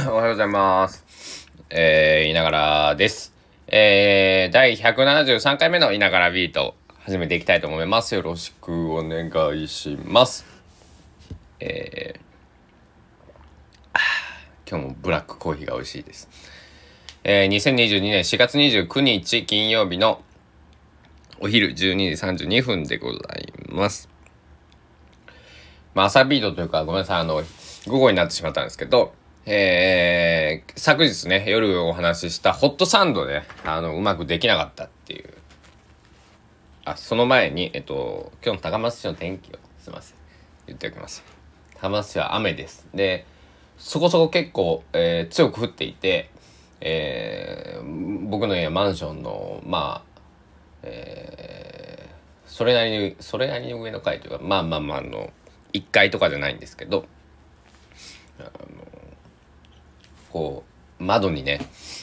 おはようございます。えー、いながらです。えー、第173回目のいながらビート始めていきたいと思います。よろしくお願いします。えー、今日もブラックコーヒーが美味しいです。えー、2022年4月29日金曜日のお昼12時32分でございます。まあ、朝ビートというか、ごめんなさい、あの、午後になってしまったんですけど、えー、昨日ね、夜お話ししたホットサンドで、あの、うまくできなかったっていう。あ、その前に、えっと、今日の高松市の天気を、すいません、言っておきます。高松市は雨です。で、そこそこ結構、えー強く降っていて、えー僕の家はマンションの、まあ、えーそれなりに、それなりに上の階というか、まあまあまあ、あの、1階とかじゃないんですけど、こう窓にね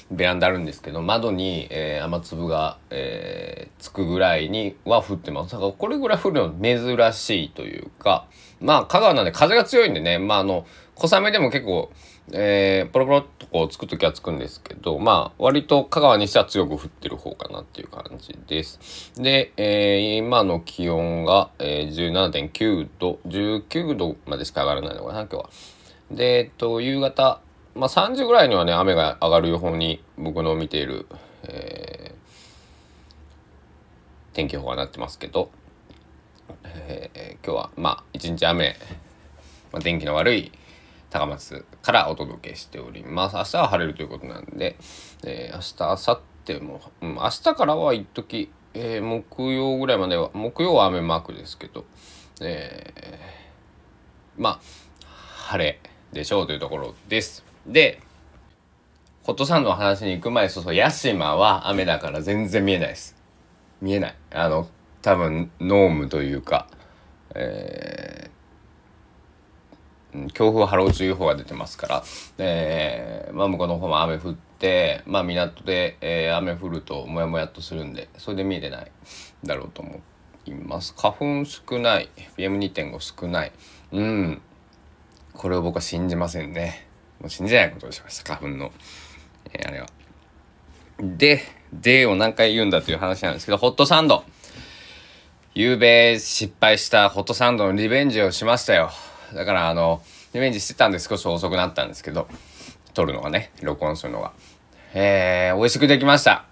ベランダあるんですけど窓に、えー雨粒が、えーつくぐらいには降ってます。だからこれぐらい降るの珍しいというかまあ香川なんで風が強いんでねまああの小雨でも結構、えーポロポロっとこうつく時はつくんですけどまあ割と香川にしては強く降ってる方かなっていう感じです。で、えー今の気温が、えー17.9度19度までしか上がらないのかな今日は。で、えっと、夕方、まあ、3時ぐらいにはね、雨が上がる予報に、僕の見ている、えー天気予報はなってますけど、えー今日は、まあ、一日雨、まあ、天気の悪い高松からお届けしております。明日は晴れるということなんで、えー明日、明後日も、うん、明日からは一時、えー木曜ぐらいまでは、木曜は雨マークですけど、えーまあ、晴れでしょうというところです。で、ホットサンドの話に行く前、そうそう、ヤシマは雨だから全然見えないです。見えない。あの、多分、ノームというか、えー強風波浪注意報が出てますから、えーまあ向こうの方も雨降って、まあ港で、えー雨降るともやもやっとするんで、それで見えてないだろうと思います。花粉少ない、PM2.5 少ない。うん。これを僕は信じませんね。もう信じないことをしました、花粉の。えーあれは。で、でを何回言うんだという話なんですけど、ホットサンド。夕べ失敗したホットサンドのリベンジをしましたよ。だからあの、リベンジしてたんで少し遅くなったんですけど、撮るのがね、録音するのが。えー、美味しくできました。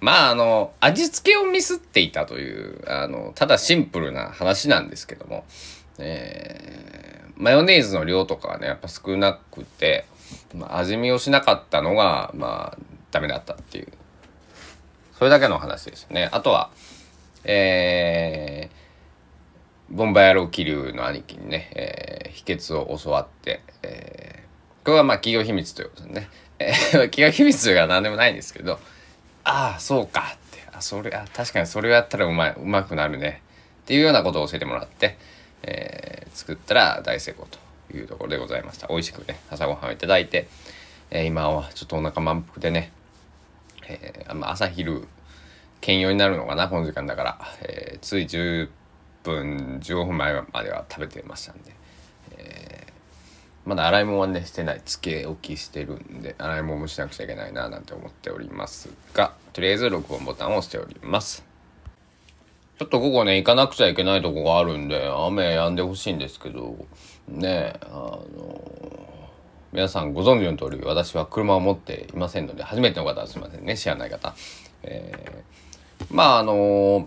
まああの味付けをミスっていたというあのただシンプルな話なんですけども、えーマヨネーズの量とかはねやっぱ少なくて、まあ、味見をしなかったのがまあダメだったっていう。それだけの話ですね。あとはえーボンバイアロー気流の兄貴にね、えー秘訣を教わって、えーこれはまあ企業秘密ということですね、えー 企業秘密が何でもないんですけどああそうかって。あそれあ確かにそれをやったらうまいうまくなるね。っていうようなことを教えてもらって、えー作ったら大成功というところでございました。美味しくね朝ごはんをいただいて、えー今はちょっとお腹満腹でね、えー朝昼兼用になるのかなこの時間だから、えーつい10分15分前までは食べてましたんで、えーまだ洗い物はねしてない。つけ置きしてるんで洗い物もしなくちゃいけないななんて思っておりますがとりあえず録音ボタンを押しております。ちょっと午後ね行かなくちゃいけないとこがあるんで雨止んでほしいんですけどねあの皆さんご存知の通り私は車を持っていませんので初めての方はすいませんね知らない方。えーまああの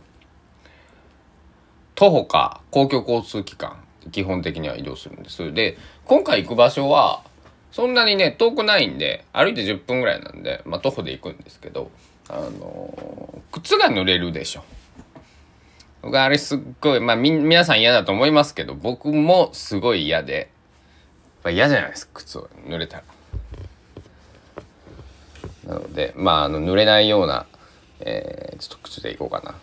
徒歩か公共交通機関基本的には移動するんです。で今回行く場所はそんなにね遠くないんで歩いて10分ぐらいなんで、まあ、徒歩で行くんですけどあの靴が濡れるでしょ。僕あれすっごいまあみ皆さん嫌だと思いますけど僕もすごい嫌でやっ嫌じゃないですか靴を濡れたら。なのでまああの濡れないような、えーちょっと靴でいこうかな。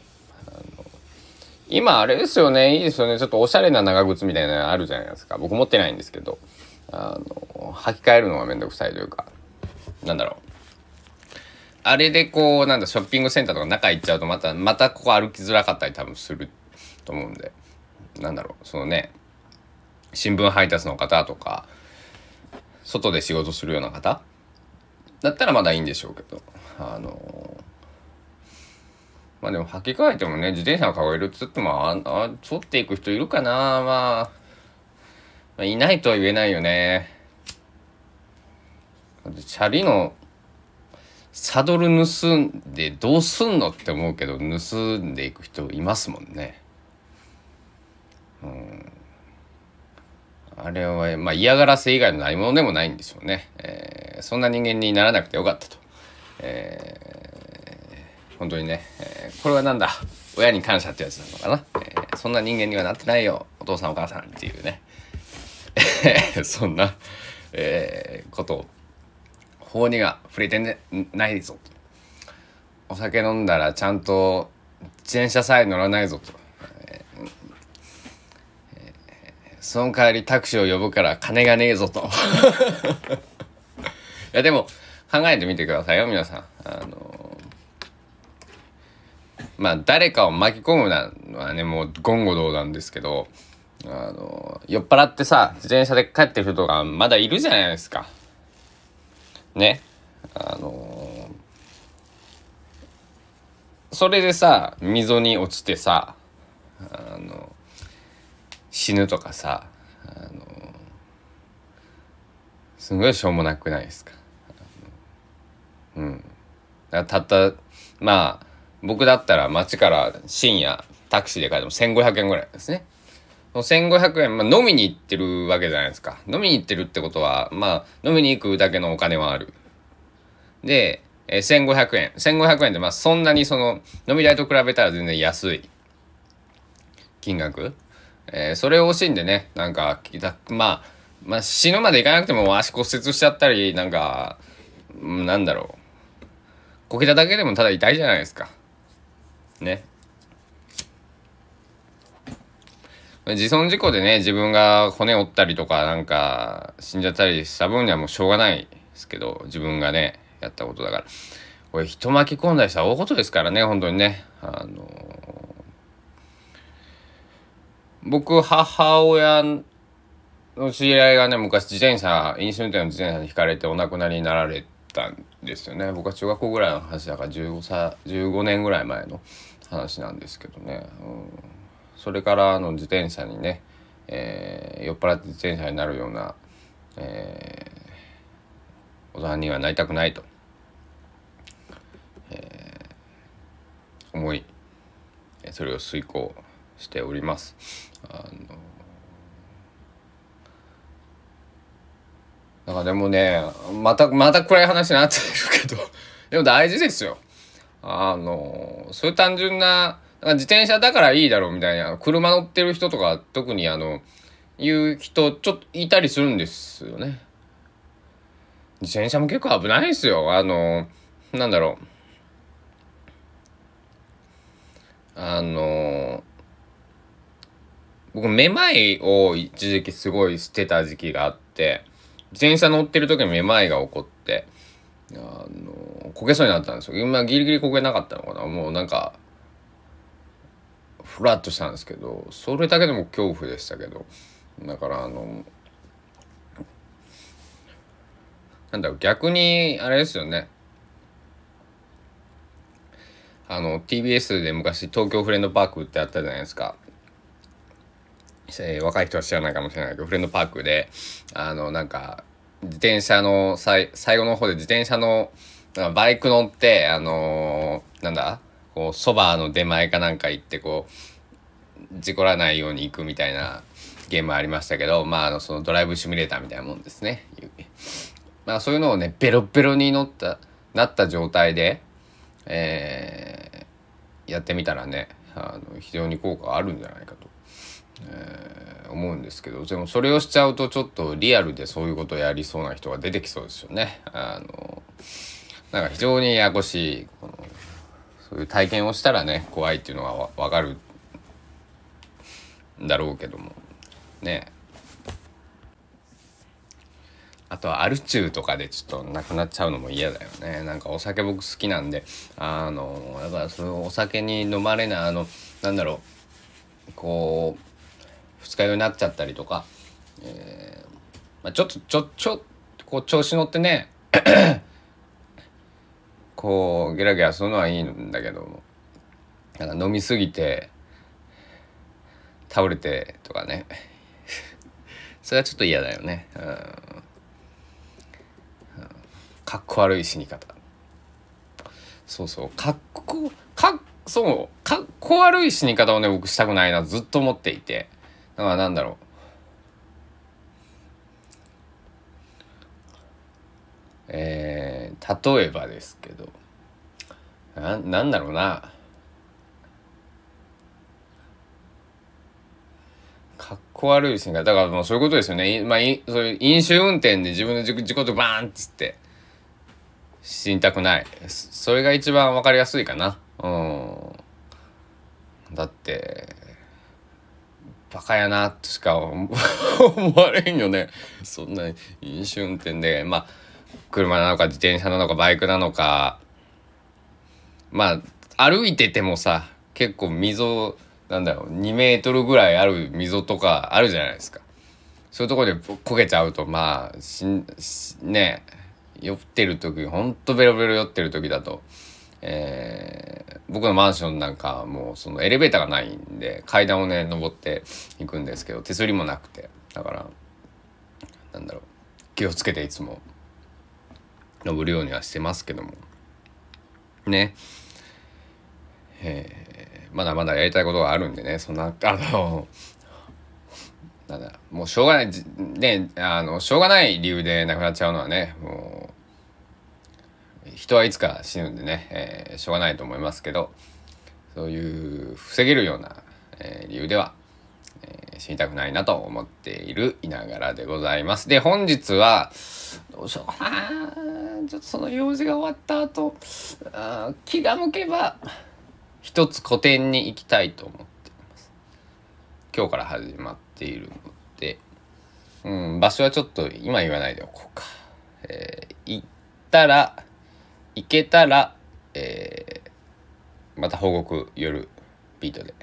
今あれですよねいいですよねちょっとおしゃれな長靴みたいなのあるじゃないですか僕持ってないんですけどあの履き替えるのがめんどくさいというかなんだろうあれでこうなんだショッピングセンターとか中行っちゃうとまたまたここ歩きづらかったり多分すると思うんで。なんだろうそのね新聞配達の方とか外で仕事するような方だったらまだいいんでしょうけどあのまあでも履き替えてもね自転車を抱えるっつってもああ沿っていく人いるかな、まあ、まあいないとは言えないよね。チャリのサドル盗んでどうすんのって思うけど盗んでいく人いますもんね。うん。あれはまあ嫌がらせ以外の何者でもないんでしょうね、えー、そんな人間にならなくてよかったと、えー、本当にね、えー、これはなんだ？親に感謝ってやつなのかな、えー、そんな人間にはなってないよ。お父さんお母さんっていうね。そんな、えー、ことを法には触れて、ないぞと。お酒飲んだらちゃんと自転車さえ乗らないぞと。その代わりタクシーを呼ぶから金がねえぞと。いやでも考えてみてくださいよ皆さん。あのまあ誰かを巻き込むのはねもう言語道なんですけどあの酔っ払ってさ自転車で帰ってる人がまだいるじゃないですか。ねあのそれでさ溝に落ちてさあの死ぬとかさあのすごいしょうもなくないですか。うんたったまあ僕だったら街から深夜タクシーで帰っても1500円ぐらいですね。1500円、まあ、飲みに行ってるわけじゃないですか。飲みに行ってるってことは、まあ、飲みに行くだけのお金はある。で、えー、1500円。1500円で、まあ、そんなにその、飲み代と比べたら全然安い金額。えー、それを惜しんでね、なんか、まあ、まあ、死ぬまでいかなくても足骨折しちゃったり、なんか、なんだろう。こけただけでもただ痛いじゃないですか。ね。自損事故でね、自分が骨折ったりとか、なんか、死んじゃったりした分にはもうしょうがないですけど、自分がね、やったことだから。これ人巻き込んだりしたら大ことですからね、本当にね。あの僕、母親の知り合いがね、昔自転車、飲酒運転の自転車にひかれてお亡くなりになられたんですよね。僕は中学校ぐらいの話だから15歳、15年ぐらい前の話なんですけどね。うん、それからあの自転車にね、えー、酔っ払って自転車になるような、えー、大人にはなりたくないと、えー、思い、それを遂行しております。あのだかでもねまたまた暗い話になってるけどでも大事ですよ。あのそういう単純ななんか自転車だからいいだろうみたいな車乗ってる人とか特にあの言う人ちょっといたりするんですよね。自転車も結構危ないですよ。あのなんだろう。あの僕めまいを一時期すごいしてた時期があって自転車乗ってる時にめまいが起こってあのこけそうになったんですよ今ギリギリこけなかったのかなもうなんかフラッとしたんですけどそれだけでも恐怖でしたけど。だからあのなんだろう逆にあれですよね。あの TBS で昔東京フレンドパークってあったじゃないですか。えー、若い人は知らないかもしれないけどフレンドパークであのなんか自転車の最後の方で自転車のバイク乗ってあのー、なんだ？こうそばの出前かなんか行ってこう事故らないように行くみたいなゲームありましたけどまああのそのドライブシミュレーターみたいなもんですね。まあそういうのをねベロベロに乗ったなった状態で、えー、やってみたらねあの非常に効果あるんじゃないかとえー、思うんですけどでもそれをしちゃうとちょっとリアルでそういうことをやりそうな人が出てきそうですよね。あのなんか非常にややこしいこのそういう体験をしたらね怖いっていうのは分かるんだろうけども。ね。あとはアル中とかでちょっとなくなっちゃうのも嫌だよね。なんかお酒僕好きなんであのやっぱそのお酒に飲まれないあのなんだろうこう二日酔いになっちゃったりとかえーまあ、ちょっとちょちょこう調子乗ってねこうゲラゲラするのはいいんだけどなんか飲みすぎて倒れてとかね。それはちょっと嫌だよね。うん、かっこ悪い死に方。そうそう。かっこかっそう。かっこ悪い死に方をね僕したくないなずっと思っていて。だからなんだろう。えー、例えばですけどななんだろうな。かっこ悪いですねだからもうそういうことですよね。まあそういう飲酒運転で自分の自己とバーンっつって死にたくない。それが一番わかりやすいかな。うん。だってバカやなとしか 思われんよね。そんな飲酒運転で。まあ車なのか自転車なのかバイクなのか。まあ歩いててもさ結構溝なんだろう2メートルぐらいある溝とかあるじゃないですか。そういうとこで焦げちゃうとまあしね酔ってる時ほんとベロベロ酔ってる時だと、えー、僕のマンションなんかもうそのエレベーターがないんで階段をね登っていくんですけど手すりもなくて。だからなんだろう気をつけていつも登るようにはしてますけども。ね。えー、まだまだやりたいことがあるんでね。そんなあの なんだもうしょうがないねあのしょうがない理由で亡くなっちゃうのはねもう人はいつか死ぬんでね、えー、しょうがないと思いますけどそういう防げるような、えー、理由では、えー、死にたくないなと思っているいながらでございます。で本日はどうしよう。かなちょっとその用事が終わった後あ気が向けば一つ古典に行きたいと思ってます。今日から始まっているので、うん、場所はちょっと今言わないでおこうか、えー、行ったら行けたら、えー、また報告夜ビートで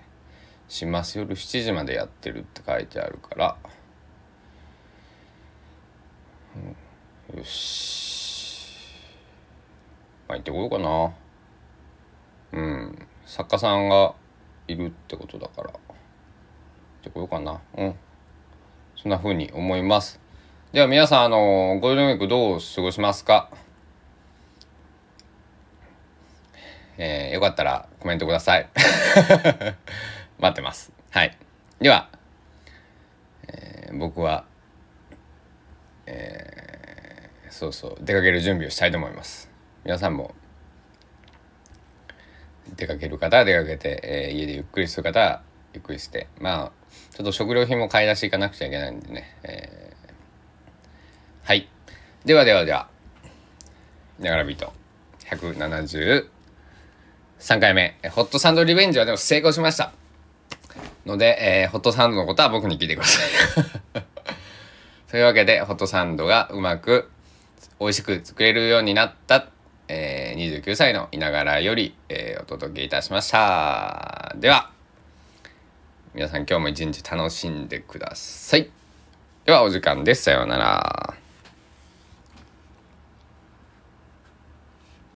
します。夜7時までやってるって書いてあるから、うん、よし。まあ行ってこようかな。うん。作家さんがいるってことだから。行ってこようかな。うん。そんな風に思います。では皆さんあのゴールデンウィークどう過ごしますか？えー、よかったらコメントください。待ってます。はい。では、えー、僕はえー、そうそう。出かける準備をしたいと思います。皆さんも。出かける方は出かけて、えー、家でゆっくりする方はゆっくりして。まあちょっと食料品も買い出し行かなくちゃいけないんでね、えー、はい。ではではでは。ながらビート173回目。ホットサンドリベンジはでも成功しました。ので、えー、ホットサンドのことは僕に聞いてください。というわけでホットサンドがうまく美味しく作れるようになったえー、29歳のいながらより、えー、お届けいたしました。では、皆さん今日も一日楽しんでください。ではお時間です。さようなら。